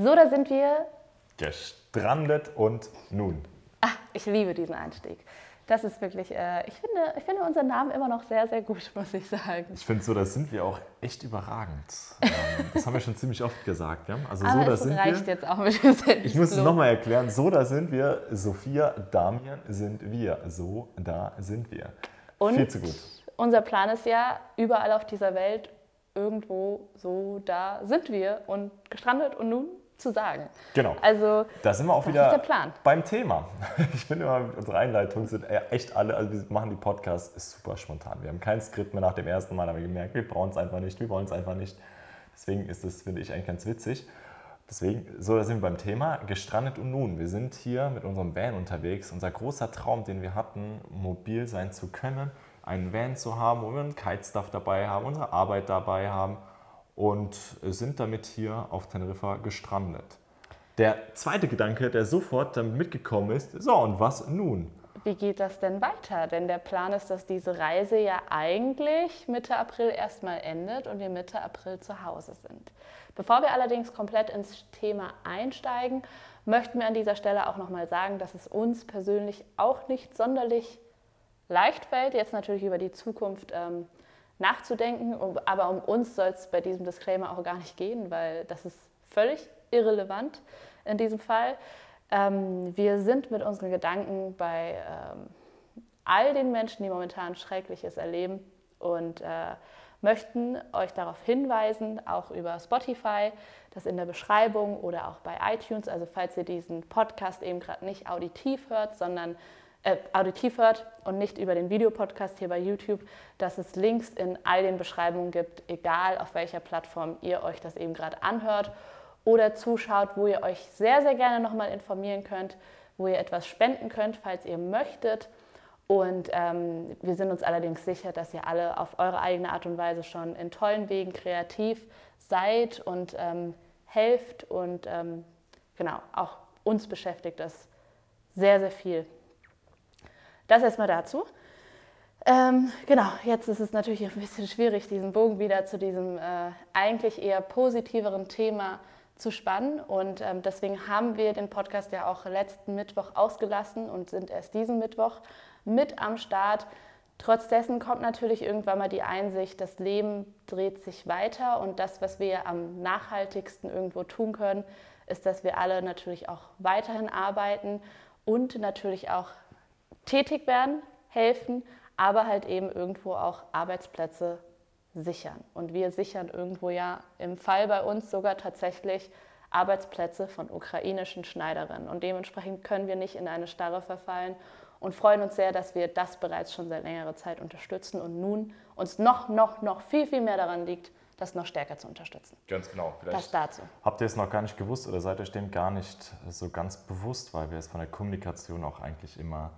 So, da sind wir. Gestrandet und nun. Ach, ich liebe diesen Einstieg. Das ist wirklich, äh, ich, finde, ich finde unseren Namen immer noch sehr, sehr gut, muss ich sagen. Ich finde so, da sind wir auch echt überragend. Ähm, das haben wir schon ziemlich oft gesagt. Ja? Also Aber so, da sind reicht wir, jetzt auch mit dem Ich muss es nochmal erklären. So, da sind wir. Sophia, Damian sind wir. So, da sind wir. Und Viel zu gut. Unser Plan ist ja, überall auf dieser Welt irgendwo so, da sind wir und gestrandet und nun zu sagen. Genau. Also, da sind wir auch wieder beim Thema. Ich finde immer, unsere Einleitungen sind echt alle, also wir machen die Podcasts ist super spontan. Wir haben kein Skript mehr nach dem ersten Mal, aber gemerkt, wir brauchen es einfach nicht, wir wollen es einfach nicht. Deswegen ist das, finde ich, eigentlich ganz witzig. Deswegen, so, da sind wir beim Thema, gestrandet und nun. Wir sind hier mit unserem Van unterwegs. Unser großer Traum, den wir hatten, mobil sein zu können, einen Van zu haben, wo wir einen Kitestuff dabei haben, unsere Arbeit dabei haben und sind damit hier auf Teneriffa gestrandet. Der zweite Gedanke, der sofort damit mitgekommen ist, so und was nun? Wie geht das denn weiter? Denn der Plan ist, dass diese Reise ja eigentlich Mitte April erstmal endet und wir Mitte April zu Hause sind. Bevor wir allerdings komplett ins Thema einsteigen, möchten wir an dieser Stelle auch nochmal sagen, dass es uns persönlich auch nicht sonderlich leicht fällt, jetzt natürlich über die Zukunft ähm, nachzudenken. Aber um uns soll es bei diesem Disclaimer auch gar nicht gehen, weil das ist völlig irrelevant in diesem Fall. Ähm, wir sind mit unseren Gedanken bei ähm, all den Menschen, die momentan Schreckliches erleben und äh, möchten euch darauf hinweisen, auch über Spotify, das in der Beschreibung oder auch bei iTunes, also falls ihr diesen Podcast eben gerade nicht auditiv hört, sondern äh, auditiv hört und nicht über den Videopodcast hier bei YouTube, dass es Links in all den Beschreibungen gibt, egal auf welcher Plattform ihr euch das eben gerade anhört oder zuschaut, wo ihr euch sehr, sehr gerne nochmal informieren könnt, wo ihr etwas spenden könnt, falls ihr möchtet. Und ähm, wir sind uns allerdings sicher, dass ihr alle auf eure eigene Art und Weise schon in tollen Wegen kreativ seid und ähm, helft. Und ähm, genau, auch uns beschäftigt das sehr, sehr viel. Das erstmal dazu. Ähm, genau, jetzt ist es natürlich ein bisschen schwierig, diesen Bogen wieder zu diesem äh, eigentlich eher positiveren Thema zu spannen. Und ähm, deswegen haben wir den Podcast ja auch letzten Mittwoch ausgelassen und sind erst diesen Mittwoch mit am Start. Trotz dessen kommt natürlich irgendwann mal die Einsicht, das Leben dreht sich weiter und das, was wir am nachhaltigsten irgendwo tun können, ist, dass wir alle natürlich auch weiterhin arbeiten und natürlich auch tätig werden, helfen, aber halt eben irgendwo auch Arbeitsplätze sichern. Und wir sichern irgendwo ja im Fall bei uns sogar tatsächlich Arbeitsplätze von ukrainischen Schneiderinnen. Und dementsprechend können wir nicht in eine Starre verfallen und freuen uns sehr, dass wir das bereits schon seit längerer Zeit unterstützen und nun uns noch, noch, noch viel, viel mehr daran liegt, das noch stärker zu unterstützen. Ganz genau. Vielleicht das dazu. Habt ihr es noch gar nicht gewusst oder seid euch dem gar nicht so ganz bewusst, weil wir es von der Kommunikation auch eigentlich immer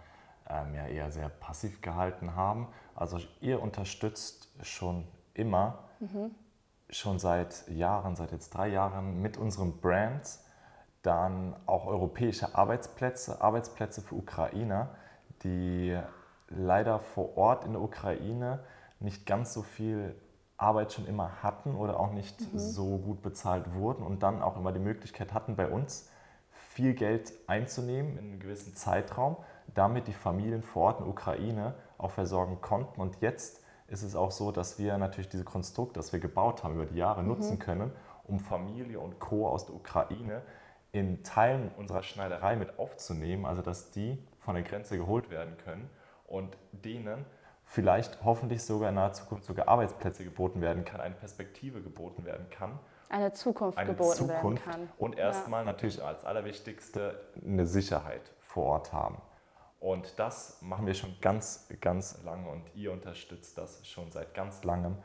ähm, ja eher sehr passiv gehalten haben. Also ihr unterstützt schon immer, mhm. schon seit Jahren, seit jetzt drei Jahren mit unseren Brands dann auch europäische Arbeitsplätze, Arbeitsplätze für Ukrainer, die leider vor Ort in der Ukraine nicht ganz so viel Arbeit schon immer hatten oder auch nicht mhm. so gut bezahlt wurden und dann auch immer die Möglichkeit hatten, bei uns viel Geld einzunehmen in einem gewissen Zeitraum, damit die Familien vor Ort in der Ukraine auch versorgen konnten. Und jetzt ist es auch so, dass wir natürlich diese Konstrukt, das wir gebaut haben über die Jahre, mhm. nutzen können, um Familie und Co. aus der Ukraine in Teilen unserer Schneiderei mit aufzunehmen, also dass die von der Grenze geholt werden können und denen vielleicht hoffentlich sogar in naher Zukunft sogar Arbeitsplätze geboten werden kann, eine Perspektive geboten werden kann. Eine Zukunft eine geboten Zukunft werden kann. Und erstmal ja. natürlich als allerwichtigste eine Sicherheit vor Ort haben. Und das machen wir schon ganz, ganz lange und ihr unterstützt das schon seit ganz langem.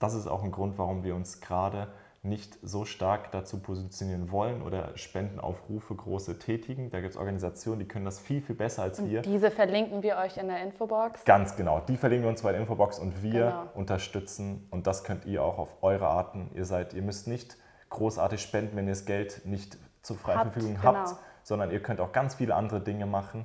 Das ist auch ein Grund, warum wir uns gerade nicht so stark dazu positionieren wollen oder Spendenaufrufe große tätigen. Da gibt es Organisationen, die können das viel, viel besser als und wir. Diese verlinken wir euch in der Infobox. Ganz genau, die verlinken wir uns bei der Infobox und wir genau. unterstützen und das könnt ihr auch auf eure Arten. Ihr seid, ihr müsst nicht großartig spenden, wenn ihr das Geld nicht zur freien Verfügung genau. habt, sondern ihr könnt auch ganz viele andere Dinge machen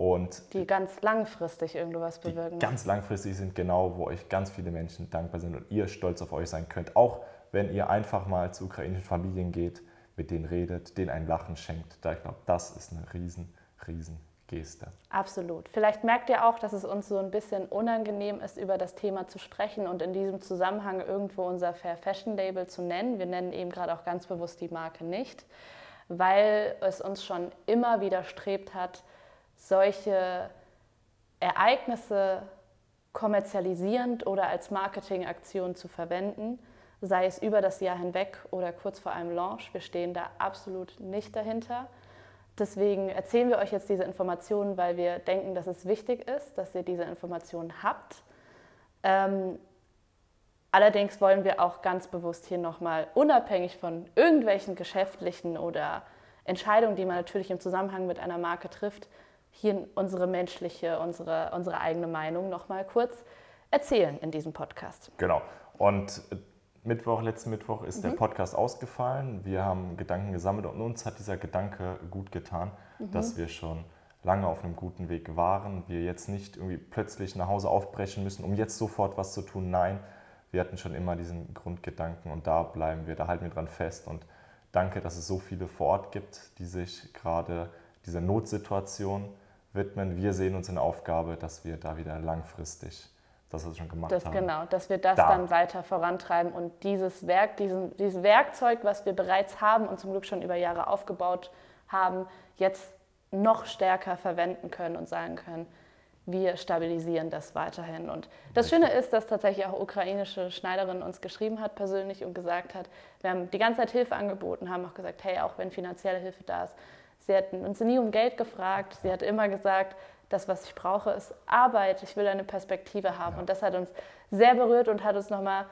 und die ganz langfristig irgendwas bewirken. Ganz langfristig sind genau, wo euch ganz viele Menschen dankbar sind und ihr stolz auf euch sein könnt. Auch wenn ihr einfach mal zu ukrainischen Familien geht. mit denen redet, denen ein Lachen schenkt. Da ich glaube, das ist eine riesen, riesen Geste. Absolut. Vielleicht merkt ihr auch, dass es uns so ein bisschen unangenehm ist, über das Thema zu sprechen und in diesem Zusammenhang irgendwo unser Fair Fashion Label zu nennen. Wir nennen eben gerade auch ganz bewusst die Marke nicht, weil es uns schon immer widerstrebt hat, solche Ereignisse kommerzialisierend oder als Marketingaktion zu verwenden, sei es über das Jahr hinweg oder kurz vor einem Launch. Wir stehen da absolut nicht dahinter. Deswegen erzählen wir euch jetzt diese Informationen, weil wir denken, dass es wichtig ist, dass ihr diese Informationen habt. Ähm, allerdings wollen wir auch ganz bewusst hier nochmal unabhängig von irgendwelchen geschäftlichen oder Entscheidungen, die man natürlich im Zusammenhang mit einer Marke trifft, hier unsere menschliche, unsere, unsere eigene Meinung nochmal kurz erzählen in diesem Podcast. Genau. Und Mittwoch, letzten Mittwoch ist mhm. der Podcast ausgefallen. Wir haben Gedanken gesammelt und uns hat dieser Gedanke gut getan, mhm. dass wir schon lange auf einem guten Weg waren. Wir jetzt nicht irgendwie plötzlich nach Hause aufbrechen müssen, um jetzt sofort was zu tun. Nein, wir hatten schon immer diesen Grundgedanken und da bleiben wir, da halten wir dran fest. Und danke, dass es so viele vor Ort gibt, die sich gerade dieser Notsituation widmen. Wir sehen uns in der Aufgabe, dass wir da wieder langfristig das, was wir schon gemacht das, haben. Genau, dass wir das da. dann weiter vorantreiben und dieses Werk, diesen, dieses Werkzeug, was wir bereits haben und zum Glück schon über Jahre aufgebaut haben, jetzt noch stärker verwenden können und sagen können, wir stabilisieren das weiterhin. Und das Schöne ist, dass tatsächlich auch ukrainische Schneiderin uns geschrieben hat persönlich und gesagt hat, wir haben die ganze Zeit Hilfe angeboten, haben auch gesagt, hey, auch wenn finanzielle Hilfe da ist, sie hatten uns nie um Geld gefragt, sie hat immer gesagt, das, was ich brauche, ist Arbeit. Ich will eine Perspektive haben. Ja. Und das hat uns sehr berührt und hat uns nochmal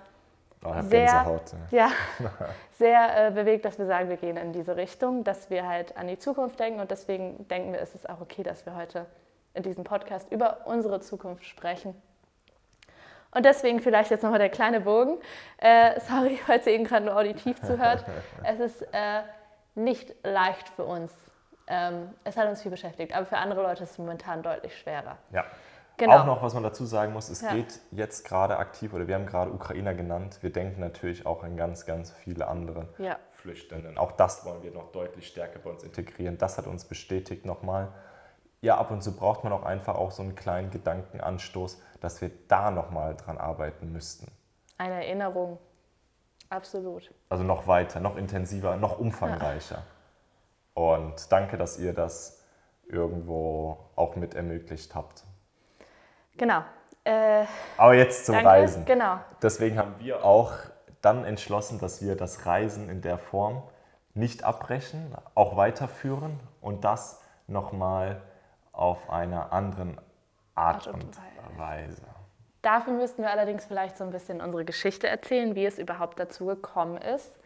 oh, sehr, ja, sehr äh, bewegt, dass wir sagen, wir gehen in diese Richtung, dass wir halt an die Zukunft denken. Und deswegen denken wir, ist es auch okay, dass wir heute in diesem Podcast über unsere Zukunft sprechen. Und deswegen vielleicht jetzt nochmal der kleine Bogen. Äh, sorry, falls ihr eben gerade nur auditiv zuhört. Es ist äh, nicht leicht für uns, ähm, es hat uns viel beschäftigt, aber für andere Leute ist es momentan deutlich schwerer. Ja. Genau. Auch noch, was man dazu sagen muss, es ja. geht jetzt gerade aktiv, oder wir haben gerade Ukrainer genannt, wir denken natürlich auch an ganz, ganz viele andere ja. Flüchtenden. Auch das wollen wir noch deutlich stärker bei uns integrieren. Das hat uns bestätigt nochmal. Ja, ab und zu braucht man auch einfach auch so einen kleinen Gedankenanstoß, dass wir da nochmal dran arbeiten müssten. Eine Erinnerung, absolut. Also noch weiter, noch intensiver, noch umfangreicher. Ja. Und danke, dass ihr das irgendwo auch mit ermöglicht habt. Genau. Äh, Aber jetzt zum danke. Reisen. Genau. Deswegen haben wir auch dann entschlossen, dass wir das Reisen in der Form nicht abbrechen, auch weiterführen und das nochmal auf einer anderen Art, Art und, und Weise. Dafür müssten wir allerdings vielleicht so ein bisschen unsere Geschichte erzählen, wie es überhaupt dazu gekommen ist.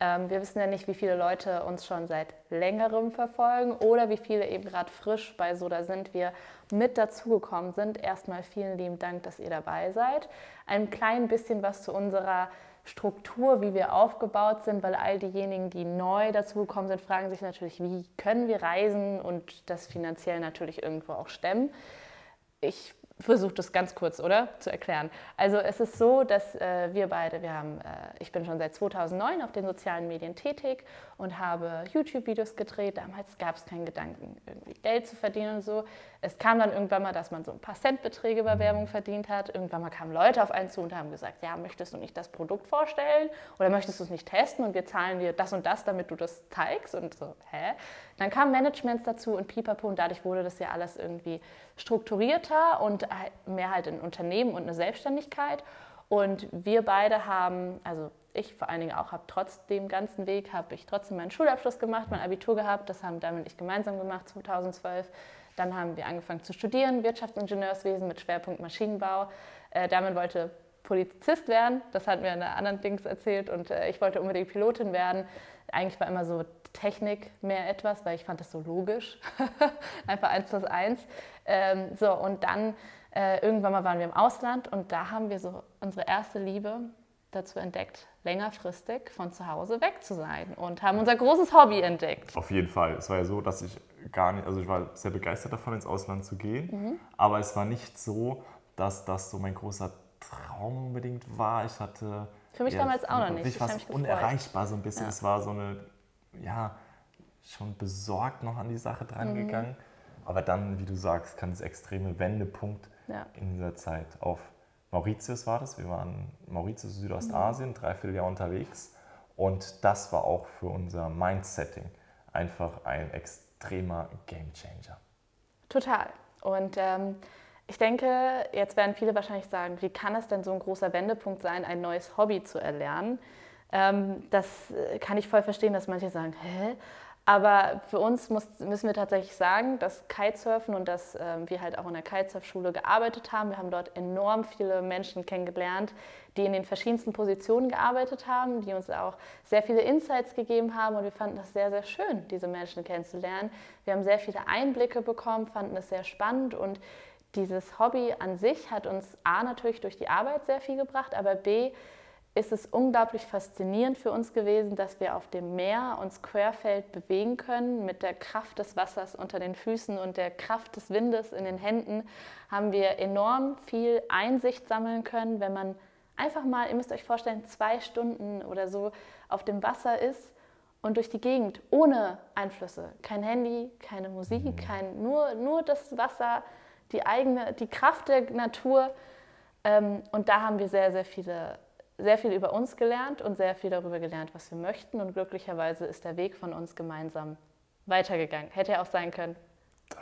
Ähm, wir wissen ja nicht, wie viele Leute uns schon seit längerem verfolgen oder wie viele eben gerade frisch bei Soda sind, wir mit dazugekommen sind. Erstmal vielen lieben Dank, dass ihr dabei seid. Ein klein bisschen was zu unserer Struktur, wie wir aufgebaut sind, weil all diejenigen, die neu dazugekommen sind, fragen sich natürlich, wie können wir reisen und das finanziell natürlich irgendwo auch stemmen. Ich versuche das ganz kurz, oder? Zu erklären. Also es ist so, dass äh, wir beide, wir haben, äh, ich bin schon seit 2009 auf den sozialen Medien tätig und habe YouTube-Videos gedreht. Damals gab es keinen Gedanken, irgendwie Geld zu verdienen und so. Es kam dann irgendwann mal, dass man so ein paar Centbeträge bei Werbung verdient hat. Irgendwann mal kamen Leute auf einen zu und haben gesagt, ja, möchtest du nicht das Produkt vorstellen oder möchtest du es nicht testen und wir zahlen dir das und das, damit du das zeigst und so, hä? Dann kamen Managements dazu und pipapo und dadurch wurde das ja alles irgendwie strukturierter und mehr halt ein Unternehmen und eine Selbstständigkeit. Und wir beide haben, also ich vor allen Dingen auch, habe trotz dem ganzen Weg, habe ich trotzdem meinen Schulabschluss gemacht, mein Abitur gehabt. Das haben und ich gemeinsam gemacht 2012. Dann haben wir angefangen zu studieren, Wirtschaftsingenieurswesen mit Schwerpunkt Maschinenbau. Äh, damit wollte Polizist werden, das hat mir eine anderen Dings erzählt und äh, ich wollte unbedingt Pilotin werden. Eigentlich war immer so Technik mehr etwas, weil ich fand das so logisch. Einfach eins plus eins. Ähm, so, und dann äh, irgendwann mal waren wir im Ausland und da haben wir so unsere erste Liebe dazu entdeckt, längerfristig von zu Hause weg zu sein und haben unser großes Hobby entdeckt. Auf jeden Fall. Es war ja so, dass ich gar nicht, also ich war sehr begeistert davon, ins Ausland zu gehen, mhm. aber es war nicht so, dass das so mein großer Traum unbedingt war. Ich hatte. Für mich ja, damals auch noch nicht. Ich war unerreichbar so ein bisschen. Ja. Es war so eine ja, schon besorgt noch an die Sache drangegangen. Mhm. Aber dann, wie du sagst, kann das extreme Wendepunkt ja. in dieser Zeit auf Mauritius war das. Wir waren Mauritius, Südostasien, mhm. dreiviertel Jahr unterwegs. Und das war auch für unser Mindsetting einfach ein extremer Gamechanger. Total. Und ähm, ich denke, jetzt werden viele wahrscheinlich sagen, wie kann es denn so ein großer Wendepunkt sein, ein neues Hobby zu erlernen? Ähm, das äh, kann ich voll verstehen, dass manche sagen, hä? Aber für uns muss, müssen wir tatsächlich sagen, dass Kitesurfen und dass äh, wir halt auch in der Kitesurfschule gearbeitet haben. Wir haben dort enorm viele Menschen kennengelernt, die in den verschiedensten Positionen gearbeitet haben, die uns auch sehr viele Insights gegeben haben und wir fanden das sehr, sehr schön, diese Menschen kennenzulernen. Wir haben sehr viele Einblicke bekommen, fanden es sehr spannend und dieses Hobby an sich hat uns A natürlich durch die Arbeit sehr viel gebracht, aber B ist es unglaublich faszinierend für uns gewesen, dass wir auf dem Meer uns querfeld bewegen können. Mit der Kraft des Wassers unter den Füßen und der Kraft des Windes in den Händen haben wir enorm viel Einsicht sammeln können, wenn man einfach mal, ihr müsst euch vorstellen, zwei Stunden oder so auf dem Wasser ist und durch die Gegend ohne Einflüsse. Kein Handy, keine Musik, mhm. kein, nur, nur das Wasser, die eigene, die Kraft der Natur. Ähm, und da haben wir sehr, sehr viele sehr viel über uns gelernt und sehr viel darüber gelernt, was wir möchten. Und glücklicherweise ist der Weg von uns gemeinsam weitergegangen. Hätte ja auch sein können,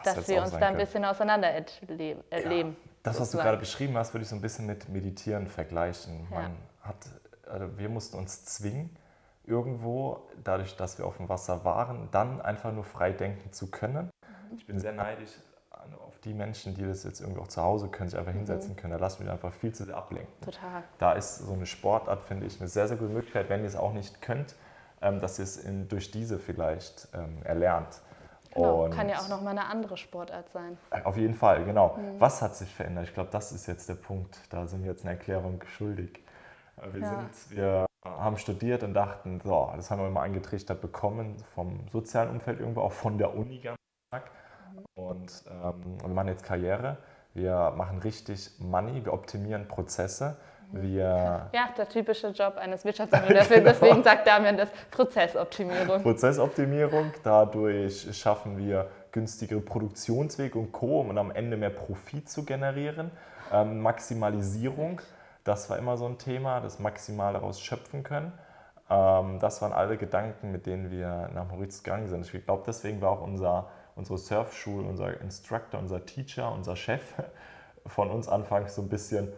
das dass wir uns da ein bisschen auseinander erleben. Ja, das, was du gerade beschrieben hast, würde ich so ein bisschen mit Meditieren vergleichen. Ja. hat, also wir mussten uns zwingen, irgendwo, dadurch, dass wir auf dem Wasser waren, dann einfach nur frei denken zu können. Mhm. Ich bin sehr neidisch auf die Menschen, die das jetzt irgendwie auch zu Hause können, sich einfach mhm. hinsetzen können. Da lassen wir einfach viel zu sehr ablenken. Total. Da ist so eine Sportart, finde ich, eine sehr, sehr gute Möglichkeit, wenn ihr es auch nicht könnt, ähm, dass ihr es in, durch diese vielleicht ähm, erlernt. Genau, und kann ja auch nochmal eine andere Sportart sein. Äh, auf jeden Fall, genau. Mhm. Was hat sich verändert? Ich glaube, das ist jetzt der Punkt. Da sind wir jetzt eine Erklärung schuldig. Äh, wir, ja. sind, wir haben studiert und dachten, so, das haben wir immer eingetrichtert bekommen vom sozialen Umfeld irgendwo, auch von der Uni ganz stark. Und ähm, wir machen jetzt Karriere. Wir machen richtig Money, wir optimieren Prozesse. Wir ja, der typische Job eines Wirtschaftsingenieurs. genau. Deswegen sagt Damian das Prozessoptimierung. Prozessoptimierung. Dadurch schaffen wir günstigere Produktionswege und Co., um am Ende mehr Profit zu generieren. Ähm, Maximalisierung, das war immer so ein Thema, das maximal daraus schöpfen können. Ähm, das waren alle Gedanken, mit denen wir nach Mauritius gegangen sind. Ich glaube, deswegen war auch unser unsere Surfschule, unser Instructor, unser Teacher, unser Chef von uns anfangs so ein bisschen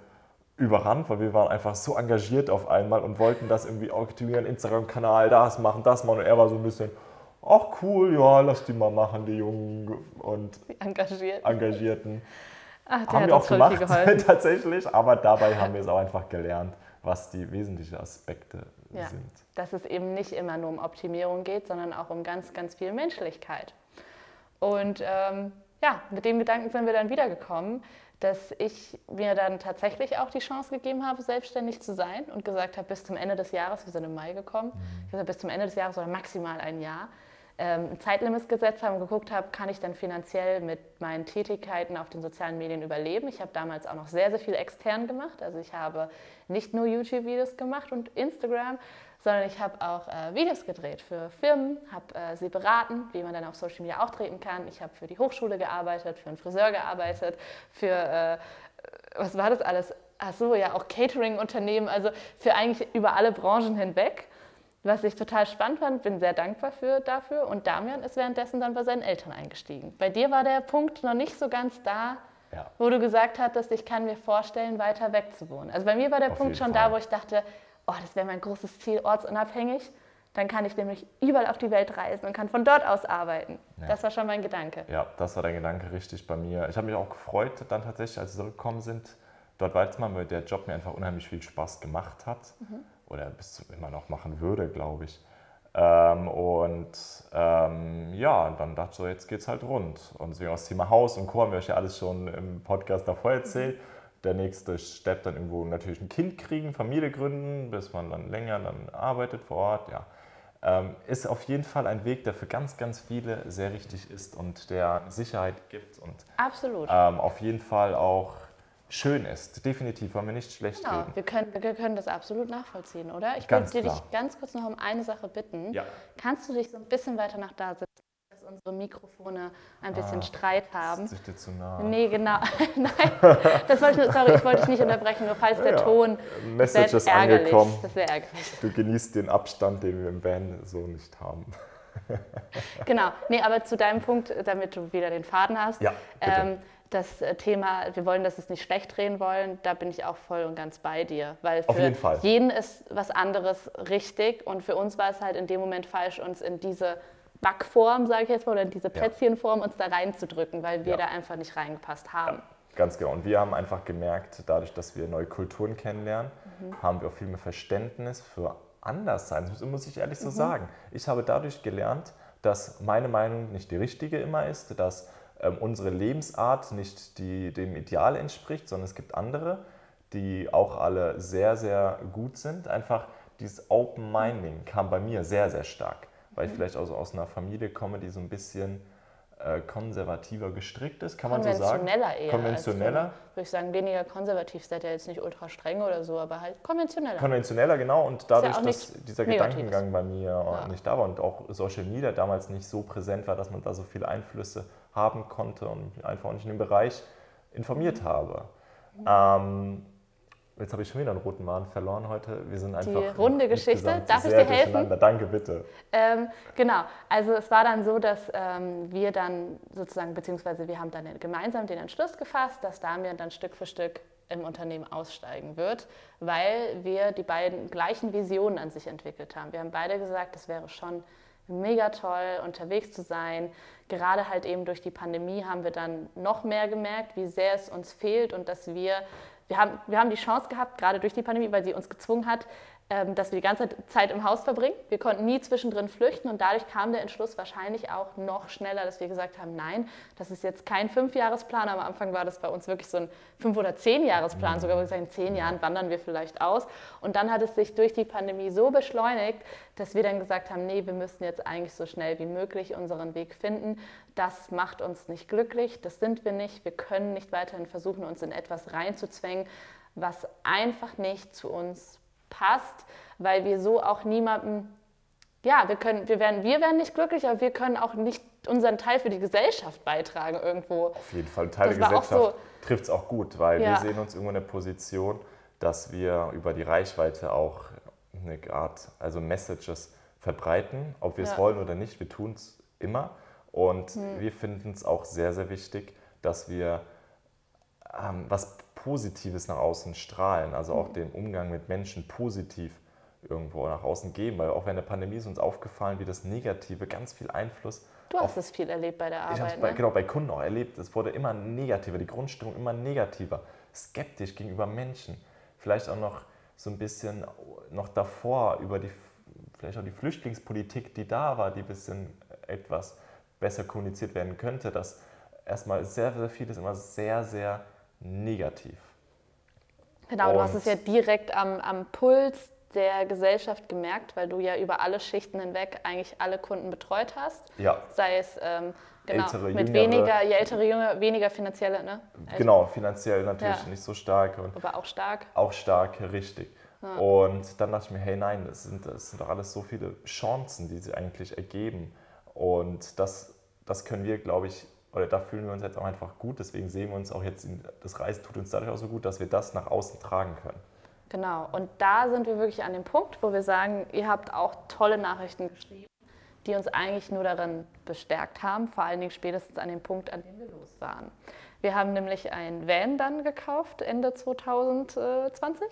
überrannt, weil wir waren einfach so engagiert auf einmal und wollten das irgendwie optimieren, Instagram-Kanal, das machen, das machen. Und er war so ein bisschen, ach cool, ja, lass die mal machen, die Jungen und Engagierten. Engagierten. Ach, haben wir auch gemacht, tatsächlich, aber dabei haben wir es auch einfach gelernt, was die wesentlichen Aspekte ja, sind. Dass es eben nicht immer nur um Optimierung geht, sondern auch um ganz, ganz viel Menschlichkeit. Und ähm, ja, mit dem Gedanken sind wir dann wiedergekommen, dass ich mir dann tatsächlich auch die Chance gegeben habe, selbstständig zu sein und gesagt habe, bis zum Ende des Jahres, wir sind im Mai gekommen, mhm. ich gesagt, bis zum Ende des Jahres oder maximal ein Jahr, ähm, ein Zeitlimit gesetzt habe und geguckt habe, kann ich dann finanziell mit meinen Tätigkeiten auf den sozialen Medien überleben. Ich habe damals auch noch sehr, sehr viel extern gemacht. Also ich habe nicht nur YouTube-Videos gemacht und Instagram, sondern ich habe auch äh, Videos gedreht für Firmen, habe äh, sie beraten, wie man dann auf Social Media auftreten kann. Ich habe für die Hochschule gearbeitet, für einen Friseur gearbeitet, für, äh, was war das alles? Ach so, ja, auch Catering-Unternehmen, also für eigentlich über alle Branchen hinweg. Was ich total spannend fand, bin sehr dankbar für, dafür. Und Damian ist währenddessen dann bei seinen Eltern eingestiegen. Bei dir war der Punkt noch nicht so ganz da, ja. wo du gesagt hattest, ich kann mir vorstellen, weiter weg zu wohnen. Also bei mir war der Auf Punkt schon Fall. da, wo ich dachte, oh, das wäre mein großes Ziel, ortsunabhängig. Dann kann ich nämlich überall auf die Welt reisen und kann von dort aus arbeiten. Ja. Das war schon mein Gedanke. Ja, das war dein Gedanke richtig bei mir. Ich habe mich auch gefreut, dann tatsächlich, als wir zurückgekommen sind, dort weiterzumachen, weil der Job mir einfach unheimlich viel Spaß gemacht hat. Mhm. Oder bis zu immer noch machen würde, glaube ich. Ähm, und ähm, ja, dann dachte ich so, jetzt geht's halt rund. Und deswegen auch das Thema Haus und Co. haben wir euch ja alles schon im Podcast davor erzählt. Mhm. Der nächste Step dann irgendwo natürlich ein Kind kriegen, Familie gründen, bis man dann länger dann arbeitet vor Ort. Ja. Ähm, ist auf jeden Fall ein Weg, der für ganz, ganz viele sehr richtig ist und der Sicherheit gibt und Absolut. Ähm, auf jeden Fall auch schön ist. Definitiv, wollen wir nicht schlecht genau, reden. Wir können, wir können das absolut nachvollziehen, oder? Ich würde dich ganz kurz noch um eine Sache bitten. Ja. Kannst du dich so ein bisschen weiter nach da setzen? Dass unsere Mikrofone ein bisschen ah, Streit haben. Das ist dir zu nah. Nee, genau. Nein, das wollte ich, sorry, ich wollte dich nicht unterbrechen, nur falls der ja, Ton. Message ist angekommen. Das wäre ärgerlich. Du genießt den Abstand, den wir im Van so nicht haben. genau, nee, aber zu deinem Punkt, damit du wieder den Faden hast. Ja, ähm, das Thema, wir wollen das jetzt nicht schlecht drehen wollen, da bin ich auch voll und ganz bei dir. Weil für jeden, jeden ist was anderes richtig und für uns war es halt in dem Moment falsch, uns in diese Backform, sage ich jetzt mal, oder in diese Plätzchenform uns da reinzudrücken, weil wir da einfach nicht reingepasst haben. Ganz genau. Und wir haben einfach gemerkt, dadurch, dass wir neue Kulturen kennenlernen, mhm. haben wir auch viel mehr Verständnis für Anderssein. Das muss ich ehrlich so mhm. sagen. Ich habe dadurch gelernt, dass meine Meinung nicht die richtige immer ist, dass ähm, unsere Lebensart nicht die, dem Ideal entspricht, sondern es gibt andere, die auch alle sehr, sehr gut sind. Einfach dieses Open Minding kam bei mir sehr, sehr stark weil ich mhm. vielleicht also aus einer Familie komme, die so ein bisschen äh, konservativer gestrickt ist, kann man so sagen. Konventioneller eher. Konventioneller. Als, würde ich sagen, weniger konservativ. Seid ja jetzt nicht ultra streng oder so, aber halt konventioneller. Konventioneller, genau. Und dadurch, ja dass dieser Negatives. Gedankengang bei mir ja. nicht da war und auch Social Media damals nicht so präsent war, dass man da so viele Einflüsse haben konnte und einfach auch nicht in dem Bereich informiert mhm. habe. Mhm. Ähm, Jetzt habe ich schon wieder einen roten Maden verloren heute. Wir sind einfach. Die runde Geschichte. Darf ich dir helfen? Danke, bitte. Ähm, genau. Also, es war dann so, dass ähm, wir dann sozusagen, beziehungsweise wir haben dann gemeinsam den Entschluss gefasst, dass Damian dann Stück für Stück im Unternehmen aussteigen wird, weil wir die beiden gleichen Visionen an sich entwickelt haben. Wir haben beide gesagt, es wäre schon mega toll, unterwegs zu sein. Gerade halt eben durch die Pandemie haben wir dann noch mehr gemerkt, wie sehr es uns fehlt und dass wir wir haben, wir haben die Chance gehabt, gerade durch die Pandemie, weil sie uns gezwungen hat, dass wir die ganze Zeit im Haus verbringen. Wir konnten nie zwischendrin flüchten und dadurch kam der Entschluss wahrscheinlich auch noch schneller, dass wir gesagt haben, nein, das ist jetzt kein Fünfjahresplan. Am Anfang war das bei uns wirklich so ein Fünf- oder Zehnjahresplan, sogar wo wir sagen, in zehn Jahren wandern wir vielleicht aus. Und dann hat es sich durch die Pandemie so beschleunigt, dass wir dann gesagt haben, nee, wir müssen jetzt eigentlich so schnell wie möglich unseren Weg finden. Das macht uns nicht glücklich, das sind wir nicht. Wir können nicht weiterhin versuchen, uns in etwas reinzuzwängen, was einfach nicht zu uns passt, weil wir so auch niemandem, ja, wir können, wir werden, wir werden nicht glücklich, aber wir können auch nicht unseren Teil für die Gesellschaft beitragen irgendwo. Auf jeden Fall, Teil das der Gesellschaft so, trifft es auch gut, weil ja. wir sehen uns irgendwo in der Position, dass wir über die Reichweite auch eine Art, also Messages verbreiten, ob wir es ja. wollen oder nicht, wir tun es immer. Und hm. wir finden es auch sehr, sehr wichtig, dass wir ähm, was Positives nach außen strahlen, also auch mhm. den Umgang mit Menschen positiv irgendwo nach außen geben, weil auch während der Pandemie ist uns aufgefallen, wie das Negative ganz viel Einfluss. Du hast es viel erlebt bei der Arbeit. Ich habe es ne? genau bei Kunden auch erlebt. Es wurde immer negativer, die Grundstimmung immer negativer, skeptisch gegenüber Menschen. Vielleicht auch noch so ein bisschen noch davor über die vielleicht auch die Flüchtlingspolitik, die da war, die ein bisschen etwas besser kommuniziert werden könnte, dass erstmal sehr, sehr vieles immer sehr, sehr negativ. Genau, und du hast es ja direkt am, am Puls der Gesellschaft gemerkt, weil du ja über alle Schichten hinweg eigentlich alle Kunden betreut hast. Ja. Sei es ähm, genau, ältere, mit jüngere, weniger, ja, ältere, junge, weniger finanzielle, ne? Also, genau, finanziell natürlich ja. nicht so stark. Und Aber auch stark. Auch stark, richtig. Ja. Und dann dachte ich mir, hey nein, das sind, das sind doch alles so viele Chancen, die sie eigentlich ergeben. Und das, das können wir, glaube ich, oder da fühlen wir uns jetzt auch einfach gut. Deswegen sehen wir uns auch jetzt, in, das Reisen tut uns dadurch auch so gut, dass wir das nach außen tragen können. Genau, und da sind wir wirklich an dem Punkt, wo wir sagen, ihr habt auch tolle Nachrichten geschrieben, die uns eigentlich nur darin bestärkt haben, vor allen Dingen spätestens an dem Punkt, an dem wir los waren. Wir haben nämlich ein Van dann gekauft Ende 2020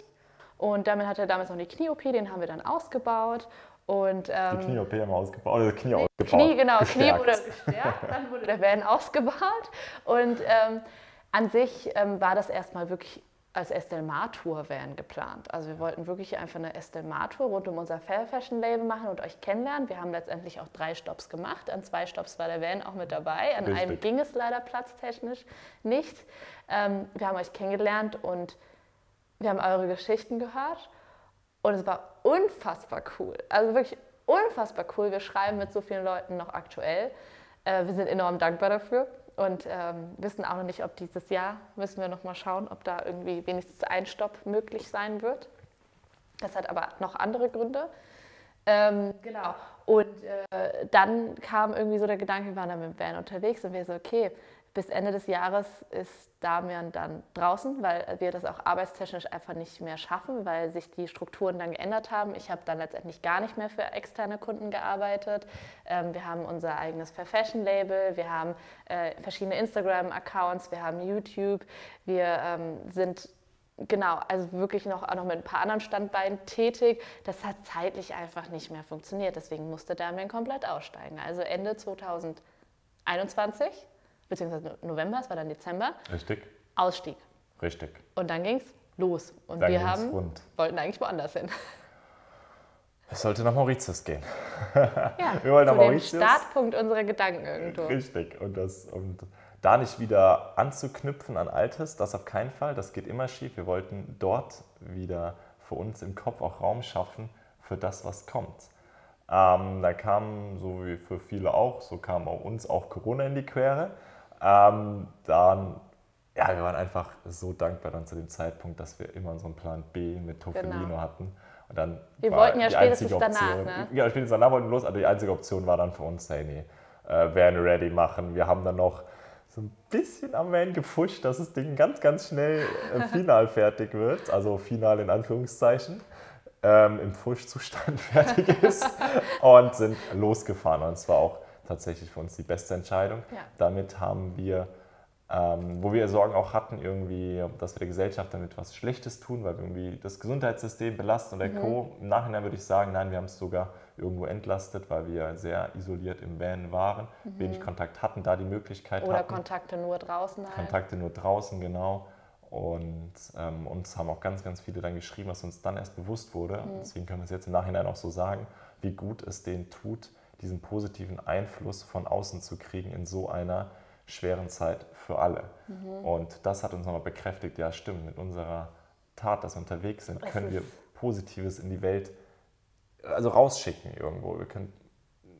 und damit hat er damals noch die Knie-OP, den haben wir dann ausgebaut und, ähm, die Knie-OP haben wir ausgebaut, oder Knie ausgebaut. Knie, genau, gestärkt. Knie wurde gestärkt, dann wurde der Van ausgebaut. Und ähm, an sich ähm, war das erstmal wirklich als Estelle Martour Van geplant. Also wir wollten wirklich einfach eine Estelle Martour rund um unser Fair Fashion Label machen und euch kennenlernen. Wir haben letztendlich auch drei Stops gemacht. An zwei Stops war der Van auch mit dabei. An Richtig. einem ging es leider platztechnisch nicht. Ähm, wir haben euch kennengelernt und wir haben eure Geschichten gehört. Und es war unfassbar cool. Also wirklich unfassbar cool. Wir schreiben mit so vielen Leuten noch aktuell. Äh, wir sind enorm dankbar dafür. und ähm, wissen auch noch nicht, ob dieses Jahr, müssen wir noch mal schauen, ob da irgendwie wenigstens ein Stopp möglich sein wird. Das hat aber noch andere Gründe. Ähm, genau. Und äh, dann kam irgendwie so der Gedanke, wir waren dann mit dem Van unterwegs und wir so, okay, bis Ende des Jahres ist Damian dann draußen, weil wir das auch arbeitstechnisch einfach nicht mehr schaffen, weil sich die Strukturen dann geändert haben. Ich habe dann letztendlich gar nicht mehr für externe Kunden gearbeitet. Ähm, wir haben unser eigenes Fair Fashion Label, wir haben äh, verschiedene Instagram-Accounts, wir haben YouTube, wir ähm, sind genau, also wirklich noch, auch noch mit ein paar anderen Standbeinen tätig. Das hat zeitlich einfach nicht mehr funktioniert. Deswegen musste Damian komplett aussteigen. Also Ende 2021 beziehungsweise November, es war dann Dezember. Richtig. Ausstieg. Richtig. Und dann ging es los. Und dann wir haben, rund. wollten eigentlich woanders hin. Es sollte nach Mauritius gehen. Ja, wir wollen nach dem Mauritius. Startpunkt unserer Gedanken irgendwo. Richtig. Und, das, und da nicht wieder anzuknüpfen an Altes, das auf keinen Fall. Das geht immer schief. Wir wollten dort wieder für uns im Kopf auch Raum schaffen für das, was kommt. Ähm, da kam, so wie für viele auch, so kam auch uns auch Corona in die Quere. Ähm, dann, ja, wir waren einfach so dankbar dann zu dem Zeitpunkt, dass wir immer unseren Plan B mit Tofelino Genau. hatten. Und dann Wir wollten ja spätestens einzige danach, Option, ne? Ja, spätestens danach wollten wir los, aber die einzige Option war dann für uns, hey, nee, äh, werden ready machen. Wir haben dann noch so ein bisschen am Ende gepusht, dass das Ding ganz, ganz schnell äh, final fertig wird. Also final in Anführungszeichen. Ähm, im Pfuschzustand fertig ist und sind losgefahren. Und es war auch tatsächlich für uns die beste Entscheidung. Ja. Damit haben wir, ähm, wo wir Sorgen auch hatten, irgendwie, dass wir der Gesellschaft damit was Schlechtes tun, weil wir irgendwie das Gesundheitssystem belasten und der Co. Im Nachhinein würde ich sagen, nein, wir haben es sogar irgendwo entlastet, weil wir sehr isoliert im Van waren, wenig Kontakt hatten, da die Möglichkeit Oder hatten. Kontakte nur draußen halt. Kontakte nur draußen, genau. Und ähm, uns haben auch ganz, ganz viele dann geschrieben, was uns dann erst bewusst wurde. Deswegen können wir es jetzt im Nachhinein auch so sagen, wie gut es denen tut, diesen positiven Einfluss von außen zu kriegen in so einer schweren Zeit für alle. Und das hat uns nochmal bekräftigt, ja stimmt, mit unserer Tat, dass wir unterwegs sind, können wir Positives in die Welt, also rausschicken irgendwo. Wir können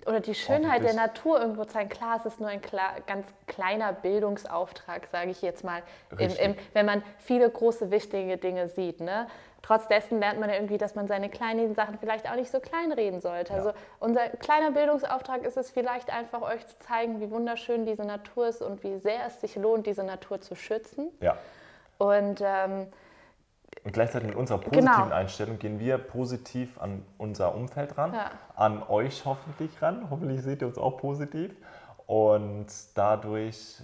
Oder die Schönheit der. Natur irgendwo zeigen. Klar, es ist nur ein klar, ganz kleiner Bildungsauftrag, sage ich jetzt mal, im, im, wenn man viele große, wichtige Dinge sieht. Ne? Trotz dessen lernt man ja irgendwie, dass man seine kleinen Sachen vielleicht auch nicht so kleinreden sollte. Ja. Also unser kleiner Bildungsauftrag ist es vielleicht einfach, euch zu zeigen, wie wunderschön diese Natur ist und wie sehr es sich lohnt, diese Natur zu schützen. ja, Und ähm, Und gleichzeitig mit unserer positiven Genau. Einstellung gehen wir positiv an unser Umfeld ran, Ja. an euch hoffentlich ran. Hoffentlich seht ihr uns auch positiv. Und dadurch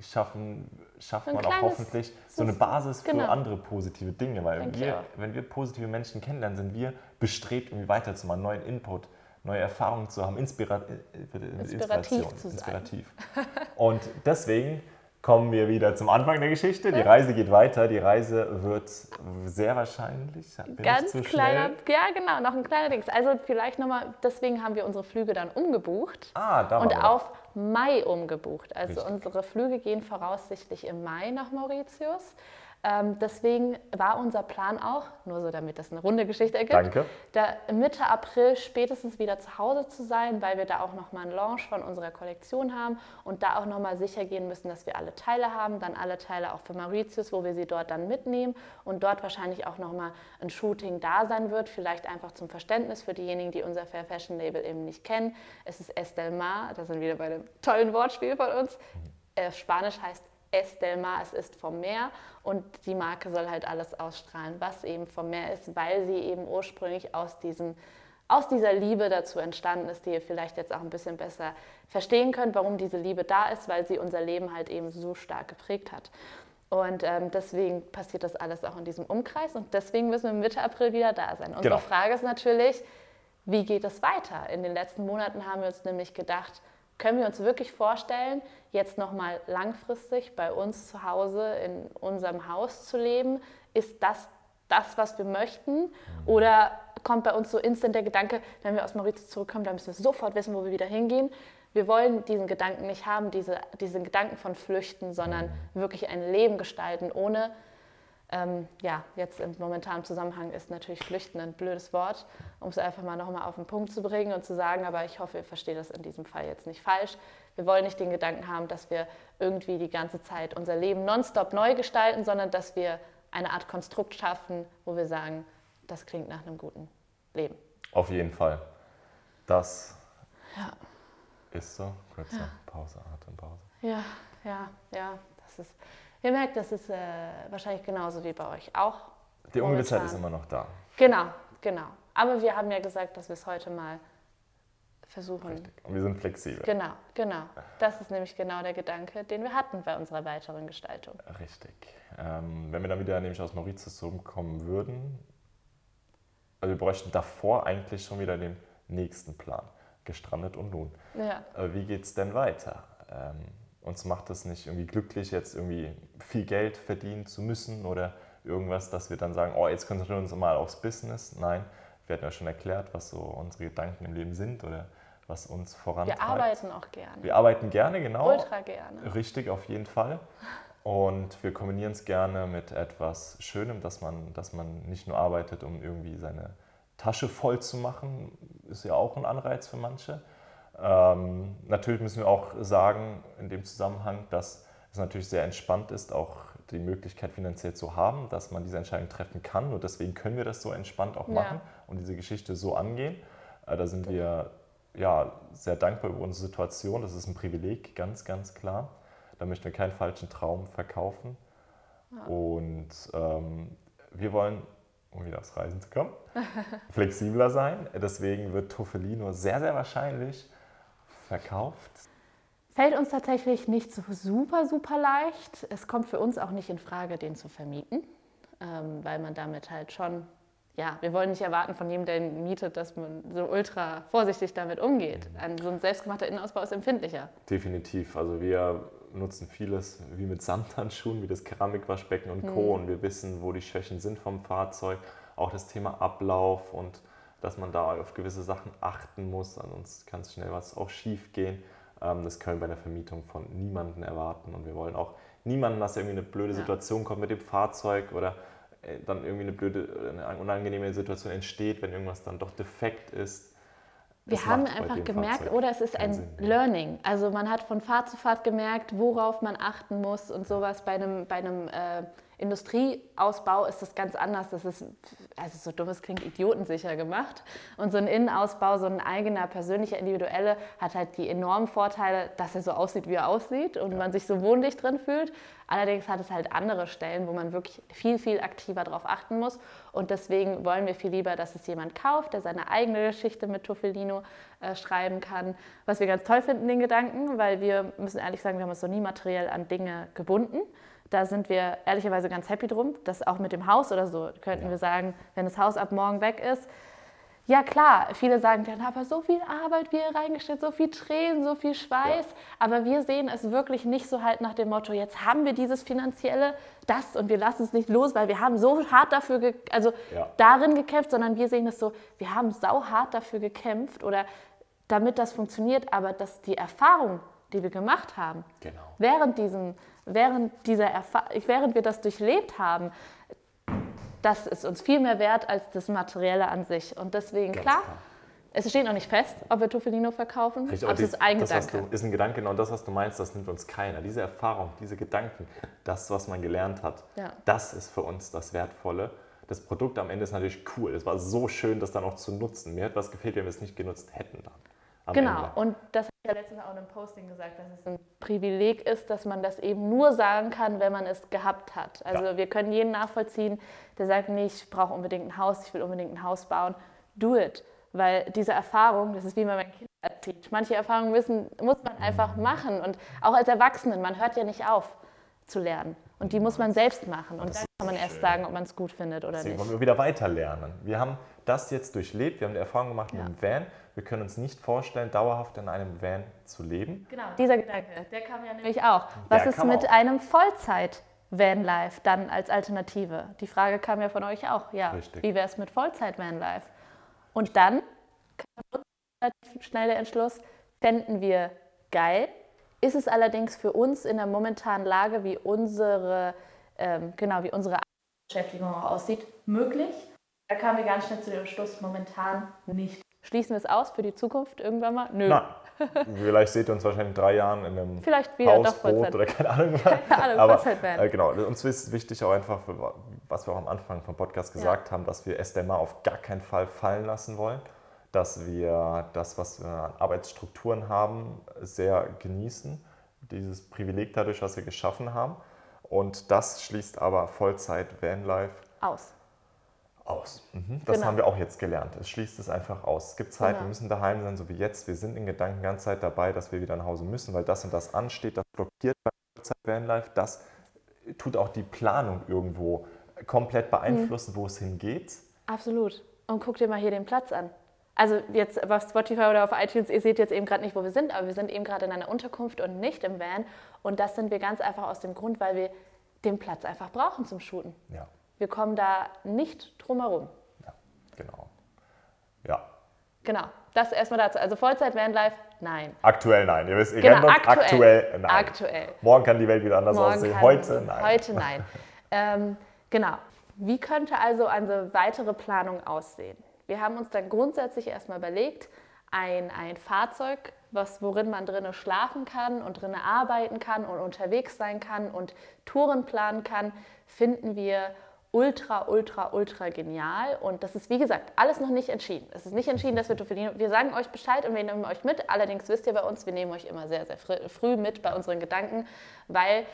schaffen, schafft Ein man auch hoffentlich so eine Basis genau. für andere positive Dinge. Weil wir, wenn wir positive Menschen kennenlernen, sind wir bestrebt, irgendwie weiterzumachen, neuen Input, neue Erfahrungen zu haben, Inspira äh, äh, Inspirativ Inspiration, zu sein. Inspirativ. Und deswegen kommen wir wieder zum Anfang der Geschichte. Die Reise geht weiter. Die Reise wird sehr wahrscheinlich. Ganz zu kleiner, schnell? ja genau, noch ein kleiner Dings. Also vielleicht nochmal, deswegen haben wir unsere Flüge dann umgebucht Ah, da und auf Mai umgebucht. Also Richtig. unsere Flüge gehen voraussichtlich im Mai nach Mauritius. Ähm, deswegen war unser Plan auch, nur so damit das eine runde Geschichte ergibt, Danke. da Mitte April spätestens wieder zu Hause zu sein, weil wir da auch nochmal einen Launch von unserer Kollektion haben und da auch nochmal sicher gehen müssen, dass wir alle Teile haben, dann alle Teile auch für Mauritius, wo wir sie dort dann mitnehmen und dort wahrscheinlich auch nochmal ein Shooting da sein wird, vielleicht einfach zum Verständnis für diejenigen, die unser Fair Fashion Label eben nicht kennen. Es ist Estel Mar, da sind wir wieder bei einem tollen Wortspiel von uns. Äh, Spanisch heißt Es del Mar, es ist vom Meer und die Marke soll halt alles ausstrahlen, was eben vom Meer ist, weil sie eben ursprünglich aus diesem aus dieser Liebe dazu entstanden ist, die ihr vielleicht jetzt auch ein bisschen besser verstehen könnt, warum diese Liebe da ist, weil sie unser Leben halt eben so stark geprägt hat. Und ähm, deswegen passiert das alles auch in diesem Umkreis und deswegen müssen wir Mitte April wieder da sein. Unsere Genau. Frage ist natürlich, wie geht es weiter? In den letzten Monaten haben wir uns nämlich gedacht, können wir uns wirklich vorstellen, jetzt nochmal langfristig bei uns zu Hause in unserem Haus zu leben? Ist das das, was wir möchten? Oder kommt bei uns so instant der Gedanke, wenn wir aus Mauritius zurückkommen, dann müssen wir sofort wissen, wo wir wieder hingehen? Wir wollen diesen Gedanken nicht haben, diese, diesen Gedanken von Flüchten, sondern wirklich ein Leben gestalten, ohne Ähm, ja, jetzt im momentanen Zusammenhang ist natürlich Flüchten ein blödes Wort, um es einfach mal nochmal auf den Punkt zu bringen und zu sagen, aber ich hoffe, ihr versteht das in diesem Fall jetzt nicht falsch. Wir wollen nicht den Gedanken haben, dass wir irgendwie die ganze Zeit unser Leben nonstop neu gestalten, sondern dass wir eine Art Konstrukt schaffen, wo wir sagen, das klingt nach einem guten Leben. Auf jeden Fall. Das ja. ist so. Kurze ja. Pause, Atempause. Ja, ja, ja. Das ist, ihr merkt, das ist äh, wahrscheinlich genauso wie bei euch auch. Die Ungewissheit ist immer noch da. Genau, genau. Aber wir haben ja gesagt, dass wir es heute mal versuchen. Richtig. Und wir sind flexibel. Genau, genau. Das ist nämlich genau der Gedanke, den wir hatten bei unserer weiteren Gestaltung. Richtig. Ähm, wenn wir dann wieder nämlich aus Mauritius zurückkommen würden, also wir bräuchten davor eigentlich schon wieder den nächsten Plan. Gestrandet und nun. Ja. Äh, wie geht es denn weiter? Ähm, uns macht es nicht irgendwie glücklich, jetzt irgendwie viel Geld verdienen zu müssen oder irgendwas, dass wir dann sagen, oh, jetzt konzentrieren wir uns mal aufs Business. Nein, wir hatten ja schon erklärt, was so unsere Gedanken im Leben sind oder was uns vorantreibt. Wir arbeiten auch gerne. Wir arbeiten gerne, genau. Ultra gerne. Richtig, auf jeden Fall. Und wir kombinieren es gerne mit etwas Schönem, dass man, dass man nicht nur arbeitet, um irgendwie seine Tasche voll zu machen, ist ja auch ein Anreiz für manche. Ähm, natürlich müssen wir auch sagen, in dem Zusammenhang, dass es natürlich sehr entspannt ist, auch die Möglichkeit finanziell zu haben, dass man diese Entscheidung treffen kann. Und deswegen können wir das so entspannt auch machen ja. und diese Geschichte so angehen. Äh, da sind wir ja, sehr dankbar über unsere Situation. Das ist ein Privileg, ganz, ganz klar. Da möchten wir keinen falschen Traum verkaufen. Ja. Und ähm, wir wollen, um wieder aufs Reisen zu kommen, flexibler sein. Deswegen wird Tofelino sehr, sehr wahrscheinlich verkauft. Fällt uns tatsächlich nicht so super, super leicht. Es kommt für uns auch nicht in Frage, den zu vermieten, ähm, weil man damit halt schon ja, wir wollen nicht erwarten von jedem, der ihn mietet, dass man so ultra vorsichtig damit umgeht. Ein, so ein selbstgemachter Innenausbau ist empfindlicher. Definitiv. Also wir nutzen vieles wie mit Samthandschuhen, wie das Keramikwaschbecken und Co. Mhm. Und wir wissen, wo die Schwächen sind vom Fahrzeug. Auch das Thema Ablauf und dass man da auf gewisse Sachen achten muss. Ansonsten kann es schnell was auch schief gehen. Ähm, das können wir bei der Vermietung von niemandem erwarten. Und wir wollen auch niemanden, dass irgendwie eine blöde Situation kommt mit dem Fahrzeug oder äh, dann irgendwie eine blöde, eine unangenehme Situation entsteht, wenn irgendwas dann doch defekt ist. Wir haben einfach gemerkt, Fahrzeug oder es ist ein Sinn. Learning. Also man hat von Fahrt zu Fahrt gemerkt, worauf man achten muss und sowas bei einem, bei einem äh, Industrieausbau ist das ganz anders. Das ist, also so dumm es klingt, idiotensicher gemacht. Und so ein Innenausbau, so ein eigener, persönlicher, individuelle, hat halt die enormen Vorteile, dass er so aussieht, wie er aussieht und ja. man sich so wohnlich drin fühlt. Allerdings hat es halt andere Stellen, wo man wirklich viel, viel aktiver darauf achten muss. Und deswegen wollen wir viel lieber, dass es jemand kauft, der seine eigene Geschichte mit Tuffelino äh, schreiben kann. Was wir ganz toll finden, den Gedanken, weil wir müssen ehrlich sagen, wir haben uns noch nie materiell an Dinge gebunden. Da sind wir ehrlicherweise ganz happy drum. dass auch mit dem Haus oder so könnten ja. wir sagen, wenn das Haus ab morgen weg ist. Ja klar, viele sagen dann, aber so viel Arbeit wir reingestellt, so viel Tränen, so viel Schweiß. Ja. Aber wir sehen es wirklich nicht so halt nach dem Motto, jetzt haben wir dieses finanzielle, das und wir lassen es nicht los, weil wir haben so hart dafür, also ja. darin gekämpft, sondern wir sehen es so, wir haben sau hart dafür gekämpft oder damit das funktioniert, aber dass die Erfahrung, die wir gemacht haben, genau. während diesem während, dieser während wir das durchlebt haben, das ist uns viel mehr wert als das Materielle an sich. Und deswegen, klar, klar, es steht noch nicht fest, ob wir Tuffelino verkaufen, Richtig, aber es ist ein das, Gedanke. Du, ist ein Gedanke, genau das, was du meinst, das nimmt uns keiner. Diese Erfahrung, diese Gedanken, das, was man gelernt hat, ja. das ist für uns das Wertvolle. Das Produkt am Ende ist natürlich cool. Es war so schön, das dann auch zu nutzen. Mir hätte was gefehlt, wenn wir es nicht genutzt hätten dann genau, Ende. und das habe ich ja letztens auch in einem Posting gesagt, dass es ein Privileg ist, dass man das eben nur sagen kann, wenn man es gehabt hat. Also ja. wir können jeden nachvollziehen, der sagt, nee, ich brauche unbedingt ein Haus, ich will unbedingt ein Haus bauen. Do it. Weil diese Erfahrung, das ist wie man mein Kind erzählt. Manche Erfahrungen müssen, muss man einfach machen. Und auch als Erwachsenen, man hört ja nicht auf zu lernen. Und die muss man selbst machen. Und dann kann man erst sagen, ob man es gut findet oder Deswegen nicht. wollen wir wieder weiter lernen. Wir haben das jetzt durchlebt, wir haben die Erfahrung gemacht ja. mit dem Van. Wir können uns nicht vorstellen, dauerhaft in einem Van zu leben. Genau, dieser Gedanke, der kam ja nämlich auch. Was der ist mit auch. einem Vollzeit? Vanlife dann als Alternative? Die Frage kam ja von euch auch. Ja, Richtig. wie wäre es mit Vollzeit Vanlife? Und dann kam relativ schnell der Entschluss, fänden wir geil. Ist es allerdings für uns in der momentanen Lage, wie unsere, ähm, genau, wie unsere Beschäftigung auch aussieht, möglich. Da kamen wir ganz schnell zu dem Schluss, momentan nicht. Schließen wir es aus für die Zukunft irgendwann mal? Nö. Nein. Vielleicht seht ihr uns wahrscheinlich in drei Jahren in einem Vielleicht wieder Haus, Boot oder keine Ahnung. Keine Ahnung, Aber äh, genau, uns ist wichtig auch einfach, was wir auch am Anfang vom Podcast gesagt ja. haben, dass wir SDMA auf gar keinen Fall fallen lassen wollen. Dass wir das, was wir an Arbeitsstrukturen haben, sehr genießen. Dieses Privileg dadurch, was wir geschaffen haben. Und das schließt aber Vollzeit Vanlife aus. Aus. Mhm. Das genau. haben wir auch jetzt gelernt. Es schließt es einfach aus. Es gibt Zeit, genau. wir müssen daheim sein, so wie jetzt. Wir sind in Gedanken die ganze Zeit dabei, dass wir wieder nach Hause müssen, weil das und das ansteht. Das blockiert bei Vanlife. Das tut auch die Planung irgendwo komplett beeinflussen, mhm. wo es hingeht. Absolut. Und guck dir mal hier den Platz an. Also jetzt auf Spotify oder auf iTunes, ihr seht jetzt eben gerade nicht, wo wir sind, aber wir sind eben gerade in einer Unterkunft und nicht im Van. Und das sind wir ganz einfach aus dem Grund, weil wir den Platz einfach brauchen zum Shooten. Ja. Wir kommen da nicht drum herum. Ja, genau. Ja. Genau, das erstmal dazu. Also Vollzeit Vanlife, nein. Aktuell nein. Ihr wisst, ihr genau, kennt aktuell, aktuell nein. Aktuell. Morgen kann die Welt wieder anders Morgen aussehen. Heute nein. Heute nein. ähm, genau. Wie könnte also eine weitere Planung aussehen? Wir haben uns dann grundsätzlich erstmal überlegt, ein, ein Fahrzeug, was, worin man drinnen schlafen kann und drinnen arbeiten kann und unterwegs sein kann und Touren planen kann, finden wir ultra, ultra, ultra genial. Und das ist, wie gesagt, alles noch nicht entschieden. Es ist nicht entschieden, dass wir verdienen. Wir sagen euch Bescheid und wir nehmen euch mit. Allerdings wisst ihr bei uns, wir nehmen euch immer sehr, sehr früh mit bei unseren Gedanken, weil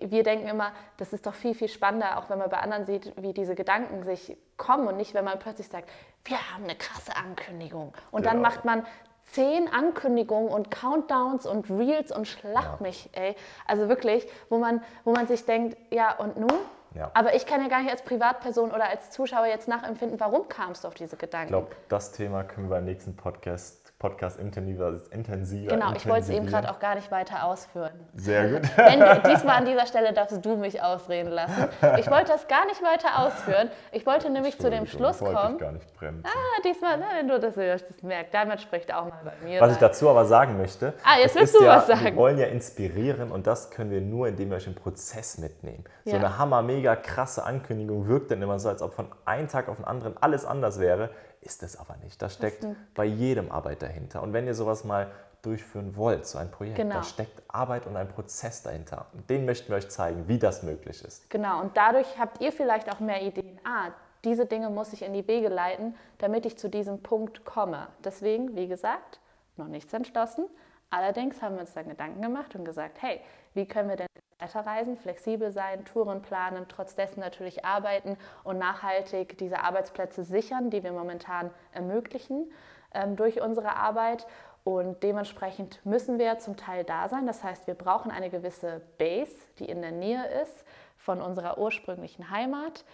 wir denken immer, das ist doch viel, viel spannender, auch wenn man bei anderen sieht, wie diese Gedanken sich kommen und nicht, wenn man plötzlich sagt, wir haben eine krasse Ankündigung. Und genau. dann macht man zehn Ankündigungen und Countdowns und Reels und schlag ja. mich, ey. Also wirklich, wo man, wo man sich denkt, ja und nun? Ja. Aber ich kann ja gar nicht als Privatperson oder als Zuschauer jetzt nachempfinden, warum kamst du auf diese Gedanken? Ich glaube, das Thema können wir beim nächsten Podcast Podcast intensiver, intensiver Genau, ich wollte es eben gerade auch gar nicht weiter ausführen. Sehr gut. Wenn, diesmal an dieser Stelle darfst du mich ausreden lassen. Ich wollte das gar nicht weiter ausführen. Ich wollte nämlich zu dem Schluss kommen. Wollte ich gar nicht bremsen. Ah, diesmal, na, nur dass ihr das merkt. Damit spricht auch mal bei mir. Was ich dazu aber sagen möchte. Ah, jetzt willst du ja, was sagen. Wir wollen ja inspirieren und das können wir nur, indem wir euch im Prozess mitnehmen. So ja. eine hammer, mega krasse Ankündigung wirkt dann immer so, als ob von einem Tag auf den anderen alles anders wäre. Ist es aber nicht. Da steckt bei jedem Arbeit dahinter. Und wenn ihr sowas mal durchführen wollt, so ein Projekt, genau. da steckt Arbeit und ein Prozess dahinter. Und den möchten wir euch zeigen, wie das möglich ist. Genau, und dadurch habt ihr vielleicht auch mehr Ideen. Ah, diese Dinge muss ich in die Wege leiten, damit ich zu diesem Punkt komme. Deswegen, wie gesagt, noch nichts entschlossen. Allerdings haben wir uns dann Gedanken gemacht und gesagt, hey, wie können wir denn weiterreisen, flexibel sein, Touren planen, trotz dessen natürlich arbeiten und nachhaltig diese Arbeitsplätze sichern, die wir momentan ermöglichen ähm, durch unsere Arbeit. Und dementsprechend müssen wir zum Teil da sein. Das heißt, wir brauchen eine gewisse Base, die in der Nähe ist von unserer ursprünglichen Heimat.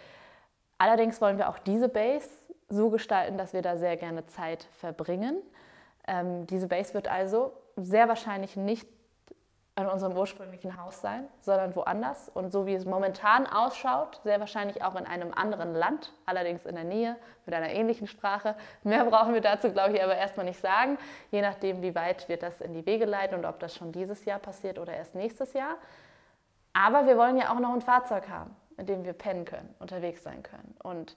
Allerdings wollen wir auch diese Base so gestalten, dass wir da sehr gerne Zeit verbringen. Ähm, diese Base wird also sehr wahrscheinlich nicht an unserem ursprünglichen Haus sein, sondern woanders. Und so wie es momentan ausschaut, sehr wahrscheinlich auch in einem anderen Land, allerdings in der Nähe, mit einer ähnlichen Sprache. Mehr brauchen wir dazu, glaube ich, aber erstmal nicht sagen, je nachdem, wie weit wir das in die Wege leiten und ob das schon dieses Jahr passiert oder erst nächstes Jahr. Aber wir wollen ja auch noch ein Fahrzeug haben, in dem wir pennen können, unterwegs sein können. Und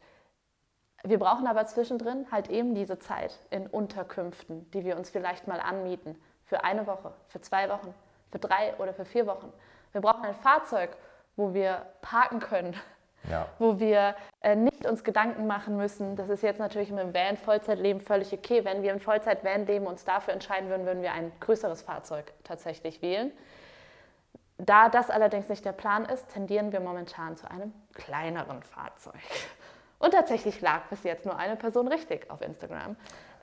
wir brauchen aber zwischendrin halt eben diese Zeit in Unterkünften, die wir uns vielleicht mal anmieten, für eine Woche, für zwei Wochen für drei oder für vier Wochen. Wir brauchen ein Fahrzeug, wo wir parken können, ja. wo wir äh, nicht uns Gedanken machen müssen. Das ist jetzt natürlich mit dem Van Vollzeitleben völlig okay. Wenn wir im Vollzeit-Van leben uns dafür entscheiden würden, würden wir ein größeres Fahrzeug tatsächlich wählen. Da das allerdings nicht der Plan ist, tendieren wir momentan zu einem kleineren Fahrzeug. Und tatsächlich lag bis jetzt nur eine Person richtig auf Instagram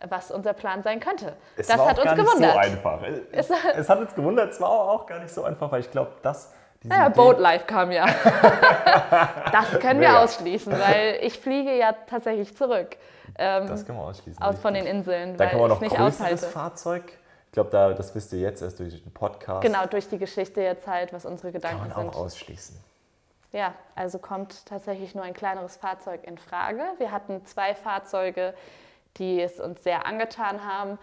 was unser Plan sein könnte. Es das war hat auch uns gar gewundert. Nicht so einfach. Es, es, hat uns gewundert, es war auch gar nicht so einfach, weil ich glaube, dass. Naja, Boatlife kam ja. das können wir ausschließen, weil ich fliege ja tatsächlich zurück. Ähm, das können wir ausschließen. Aus von den Inseln. Dann kann man noch nicht größeres Fahrzeug. Ich glaube, da, das wisst ihr jetzt erst durch den Podcast. Genau, durch die Geschichte jetzt halt, was unsere Gedanken sind. Kann man auch sind. ausschließen. Ja, also kommt tatsächlich nur ein kleineres Fahrzeug in Frage. Wir hatten zwei Fahrzeuge, die es uns sehr angetan haben,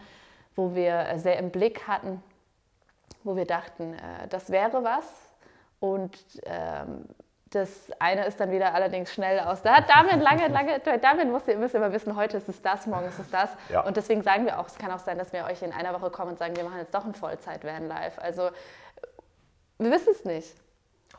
wo wir sehr im Blick hatten, wo wir dachten, äh, das wäre was. Und ähm, Das eine ist dann wieder allerdings schnell aus. Da hat Damian lange, lange, Damian muss, ihr müsst immer wissen, heute ist es das, morgen ist es das. Ja. Und deswegen sagen wir auch, es kann auch sein, dass wir euch in einer Woche kommen und sagen, wir machen jetzt doch ein Vollzeit-Van live. Also wir wissen es nicht.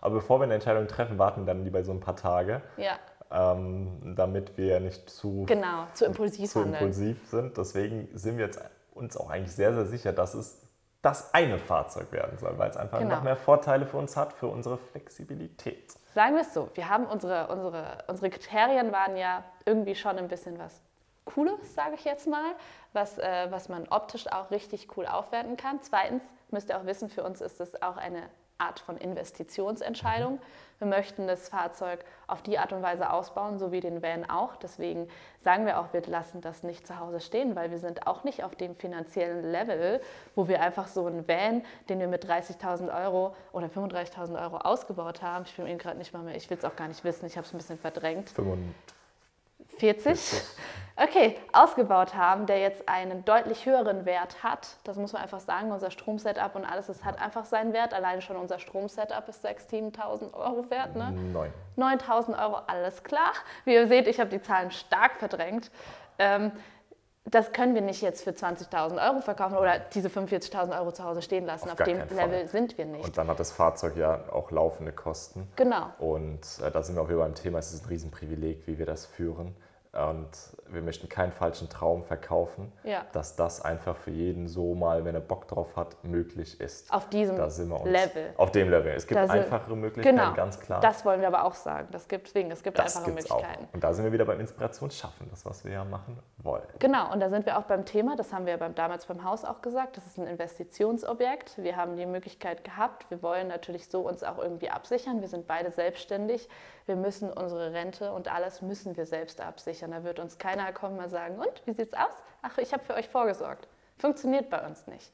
Aber bevor wir eine Entscheidung treffen, warten dann lieber so ein paar Tage. Ja. Ähm, damit wir nicht zu, genau, zu impulsiv, zu impulsiv sind. Deswegen sind wir jetzt uns auch eigentlich sehr, sehr sicher, dass es das eine Fahrzeug werden soll, weil es einfach genau. noch mehr Vorteile für uns hat, für unsere Flexibilität. Sagen wir es so, wir haben unsere, unsere, unsere Kriterien waren ja irgendwie schon ein bisschen was Cooles, sage ich jetzt mal, was, äh, was man optisch auch richtig cool aufwerten kann. Zweitens müsst ihr auch wissen, für uns ist es auch eine Art von Investitionsentscheidung. Wir möchten das Fahrzeug auf die Art und Weise ausbauen, so wie den Van auch. Deswegen sagen wir auch, wir lassen das nicht zu Hause stehen, weil wir sind auch nicht auf dem finanziellen Level, wo wir einfach so einen Van, den wir mit 30.000 Euro oder 35.000 Euro ausgebaut haben, ich bin ihn gerade nicht mal mehr, ich will es auch gar nicht wissen, ich habe es ein bisschen verdrängt. 45. 40? Okay, ausgebaut haben, der jetzt einen deutlich höheren Wert hat. Das muss man einfach sagen. Unser Stromsetup und alles, es hat einfach seinen Wert. Alleine schon unser Stromsetup ist 6.000, 7.000 Euro wert. Ne? 9. 9.000 Euro, alles klar. Wie ihr seht, ich habe die Zahlen stark verdrängt. Ähm, das können wir nicht jetzt für 20.000 Euro verkaufen oder diese 45.000 Euro zu Hause stehen lassen. Auf, Auf dem Level sind wir nicht. Und dann hat das Fahrzeug ja auch laufende Kosten. Genau. Und äh, da sind wir auch wieder beim Thema, es ist ein Riesenprivileg, wie wir das führen. Und wir möchten keinen falschen Traum verkaufen, ja. dass das einfach für jeden so mal, wenn er Bock drauf hat, möglich ist. Auf diesem Level. Auf dem Level. Es gibt da einfachere Möglichkeiten, genau, ganz klar. Das wollen wir aber auch sagen. Das gibt, deswegen, es gibt das einfache Möglichkeiten. Auch. Und da sind wir wieder beim Inspirationsschaffen, das, was wir ja machen wollen. Genau, und da sind wir auch beim Thema, das haben wir beim, damals beim Haus auch gesagt, das ist ein Investitionsobjekt. Wir haben die Möglichkeit gehabt, wir wollen natürlich so uns auch irgendwie absichern. Wir sind beide selbstständig wir müssen unsere Rente und alles müssen wir selbst absichern. Da wird uns keiner kommen und sagen, und, wie sieht's aus? Ach, ich habe für euch vorgesorgt. Funktioniert bei uns nicht.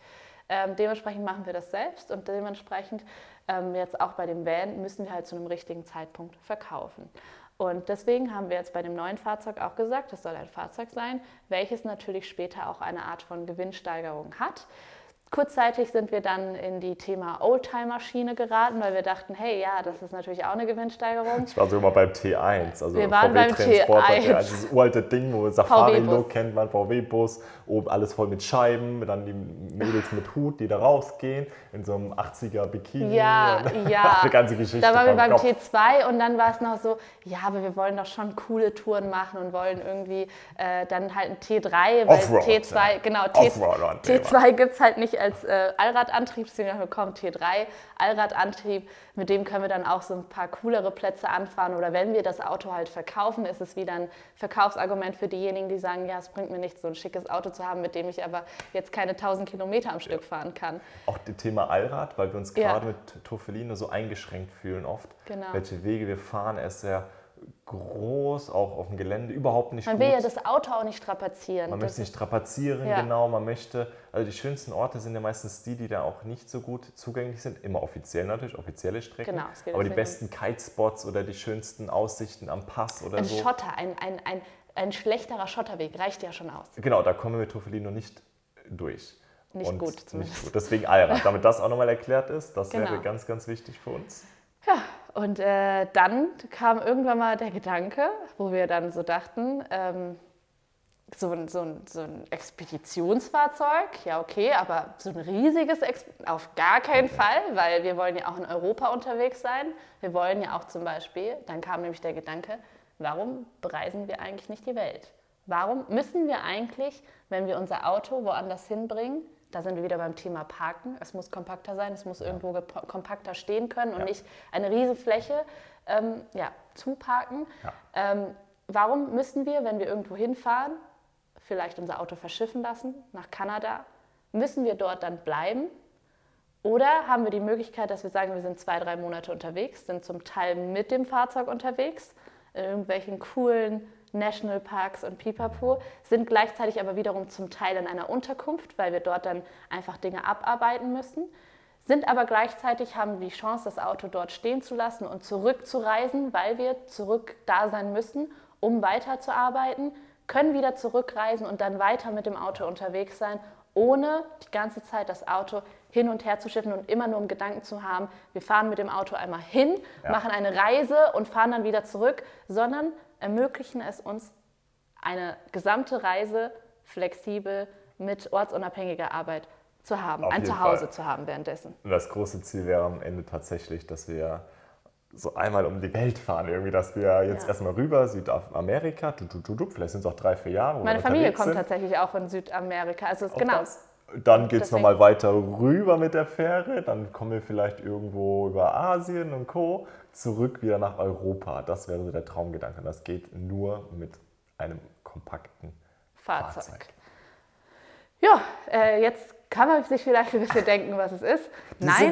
Ähm, dementsprechend machen wir das selbst und dementsprechend ähm, jetzt auch bei dem Van müssen wir halt zu einem richtigen Zeitpunkt verkaufen. Und deswegen haben wir jetzt bei dem neuen Fahrzeug auch gesagt, das soll ein Fahrzeug sein, welches natürlich später auch eine Art von Gewinnsteigerung hat. Kurzzeitig sind wir dann in die Thema Oldtimer-Schiene geraten, weil wir dachten, hey, ja, das ist natürlich auch eine Gewinnsteigerung. Ich war sogar mal beim T1, also wir waren beim T1. Dieses uralte Ding, wo Safari-Look kennt man, VW-Bus, oben alles voll mit Scheiben, dann die Mädels mit Hut, die da rausgehen, in so einem 80er-Bikini. Ja, ja. Die ganze Geschichte. Da waren wir beim Kopf. T2 und dann war es noch so, ja, aber wir wollen doch schon coole Touren machen und wollen irgendwie äh, dann halt ein T3, weil Offroad, T2, ja. genau, T2 gibt es halt nicht als äh, Allradantrieb, deswegen haben wir bekommen T3 Allradantrieb. Mit dem können wir dann auch so ein paar coolere Plätze anfahren. Oder wenn wir das Auto halt verkaufen, ist es wieder ein Verkaufsargument für diejenigen, die sagen, ja, es bringt mir nichts, so ein schickes Auto zu haben, mit dem ich aber jetzt keine 1000 Kilometer am Stück fahren kann. Auch das Thema Allrad, weil wir uns gerade ja. mit Tofelino so eingeschränkt fühlen oft. Genau. Welche Wege wir fahren, er ist sehr groß, auch auf dem Gelände, überhaupt nicht Man gut. will ja das Auto auch nicht strapazieren. Man möchte nicht strapazieren, ja. genau. Man möchte, also die schönsten Orte sind ja meistens die, die da auch nicht so gut zugänglich sind. Immer offiziell natürlich, offizielle Strecken. Genau, es geht aber die besten Kitespots oder die schönsten Aussichten am Pass oder ein so. Ein Schotter, ein, ein, ein, ein schlechterer Schotterweg reicht ja schon aus. Genau, da kommen wir mit Tofelino nicht durch. Nicht Und gut zumindest. Nicht gut. Deswegen Allrad, damit das auch nochmal erklärt ist. Das genau. wäre ganz, ganz wichtig für uns. Ja, und äh, dann kam irgendwann mal der Gedanke, wo wir dann so dachten, ähm, so, ein, so, ein, so ein Expeditionsfahrzeug, ja okay, aber so ein riesiges, Ex auf gar keinen Fall, weil wir wollen ja auch in Europa unterwegs sein. Wir wollen ja auch zum Beispiel, dann kam nämlich der Gedanke, warum bereisen wir eigentlich nicht die Welt? Warum müssen wir eigentlich, wenn wir unser Auto woanders hinbringen, da sind wir wieder beim Thema Parken. Es muss kompakter sein, es muss ja. irgendwo kompakter stehen können und ja. nicht eine riesige Fläche ähm, ja, zuparken. Ja. Ähm, warum müssen wir, wenn wir irgendwo hinfahren, vielleicht unser Auto verschiffen lassen nach Kanada? Müssen wir dort dann bleiben? Oder haben wir die Möglichkeit, dass wir sagen, wir sind zwei, drei Monate unterwegs, sind zum Teil mit dem Fahrzeug unterwegs, in irgendwelchen coolen Nationalparks und Pipapo, sind gleichzeitig aber wiederum zum Teil in einer Unterkunft, weil wir dort dann einfach Dinge abarbeiten müssen, sind aber gleichzeitig, haben die Chance, das Auto dort stehen zu lassen und zurückzureisen, weil wir zurück da sein müssen, um weiterzuarbeiten, können wieder zurückreisen und dann weiter mit dem Auto unterwegs sein, ohne die ganze Zeit das Auto hin und her zu schiffen und immer nur im Gedanken zu haben, wir fahren mit dem Auto einmal hin, Ja. machen eine Reise und fahren dann wieder zurück, sondern ermöglichen es uns, eine gesamte Reise flexibel mit ortsunabhängiger Arbeit zu haben, Auf ein Zuhause Fall. zu haben währenddessen. Und das große Ziel wäre am Ende tatsächlich, dass wir so einmal um die Welt fahren. Irgendwie, dass wir jetzt Ja. erstmal rüber, Südamerika, du, du, du, du, vielleicht sind es auch drei, vier Jahre. Meine Familie kommt sind. tatsächlich auch in Südamerika. Also es- Auch genau. das. Dann geht es nochmal weiter rüber mit der Fähre, dann kommen wir vielleicht irgendwo über Asien und Co. zurück wieder nach Europa. Das wäre so der Traumgedanke. Und das geht nur mit einem kompakten Fahrzeug. Fahrzeug. Ja, äh, jetzt kann man sich vielleicht ein bisschen denken, was es ist. Die Nein,